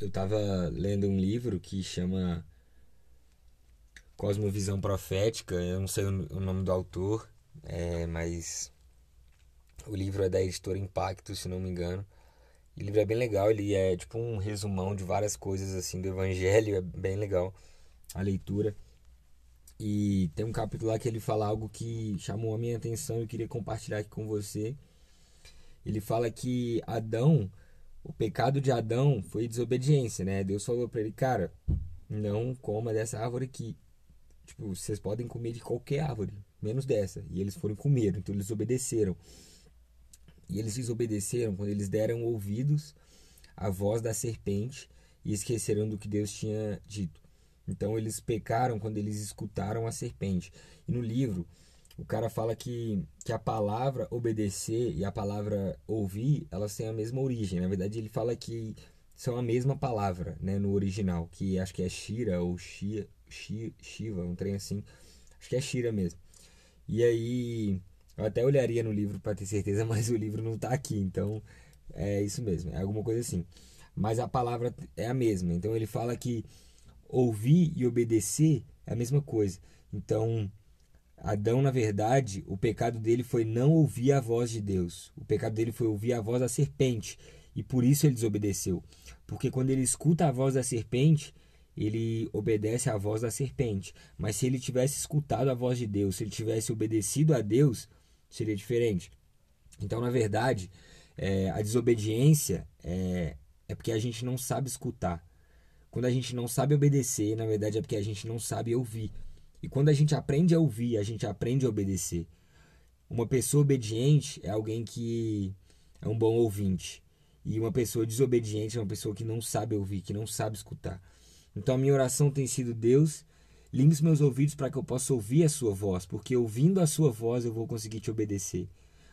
eu tava lendo um livro que chama Cosmovisão Profética, eu não sei o nome do autor, é, mas o livro é da editora Impacto, se não me engano. o livro é bem legal, ele é tipo um resumão de várias coisas assim do evangelho, é bem legal a leitura. E tem um capítulo lá que ele fala algo que chamou a minha atenção e eu queria compartilhar aqui com você. Ele fala que Adão o pecado de Adão foi desobediência, né? Deus falou para ele, cara, não coma dessa árvore aqui. Tipo, vocês podem comer de qualquer árvore, menos dessa. E eles foram comer, então eles obedeceram. E eles desobedeceram quando eles deram ouvidos à voz da serpente e esqueceram do que Deus tinha dito. Então eles pecaram quando eles escutaram a serpente. E no livro, o cara fala que, que a palavra obedecer e a palavra ouvir, elas têm a mesma origem. Na verdade, ele fala que são a mesma palavra, né, no original, que acho que é Shira ou Shia, Shiva, um trem assim. Acho que é Shira mesmo. E aí, eu até olharia no livro para ter certeza, mas o livro não está aqui, então é isso mesmo, é alguma coisa assim. Mas a palavra é a mesma. Então ele fala que ouvir e obedecer é a mesma coisa. Então, Adão, na verdade, o pecado dele foi não ouvir a voz de Deus. O pecado dele foi ouvir a voz da serpente. E por isso ele desobedeceu. Porque quando ele escuta a voz da serpente, ele obedece à voz da serpente. Mas se ele tivesse escutado a voz de Deus, se ele tivesse obedecido a Deus, seria diferente. Então, na verdade, é, a desobediência é, é porque a gente não sabe escutar. Quando a gente não sabe obedecer, na verdade é porque a gente não sabe ouvir. E quando a gente aprende a ouvir, a gente aprende a obedecer. Uma pessoa obediente é alguém que é um bom ouvinte. E uma pessoa desobediente é uma pessoa que não sabe ouvir, que não sabe escutar. Então a minha oração tem sido: Deus, limpe os meus ouvidos para que eu possa ouvir a sua voz, porque ouvindo a sua voz eu vou conseguir te obedecer.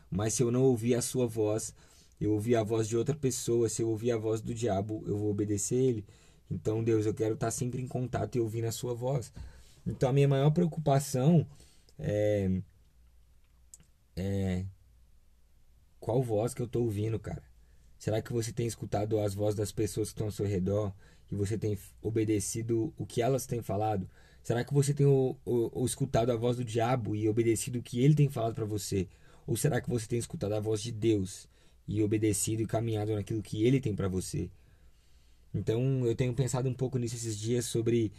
Mas se eu não ouvir a sua voz, eu ouvir a voz de outra pessoa, se eu ouvir a voz do diabo, eu vou obedecer ele. Então, Deus, eu quero estar sempre em contato e ouvindo a sua voz. Então a minha maior preocupação é, é qual voz que eu estou ouvindo, cara? Será que você tem escutado as vozes das pessoas que estão ao seu redor e você tem obedecido o que elas têm falado? Será que você tem o, o, o escutado a voz do diabo e obedecido o que ele tem falado para você? Ou será que você tem escutado a voz de Deus e obedecido e caminhado naquilo que ele tem para você? Então eu tenho pensado um pouco nisso esses dias sobre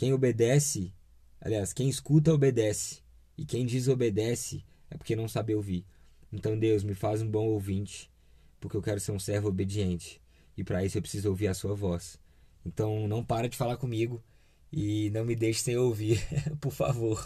quem obedece, aliás, quem escuta obedece, e quem desobedece é porque não sabe ouvir. Então, Deus, me faz um bom ouvinte, porque eu quero ser um servo obediente, e para isso eu preciso ouvir a sua voz. Então, não para de falar comigo e não me deixe sem ouvir, por favor.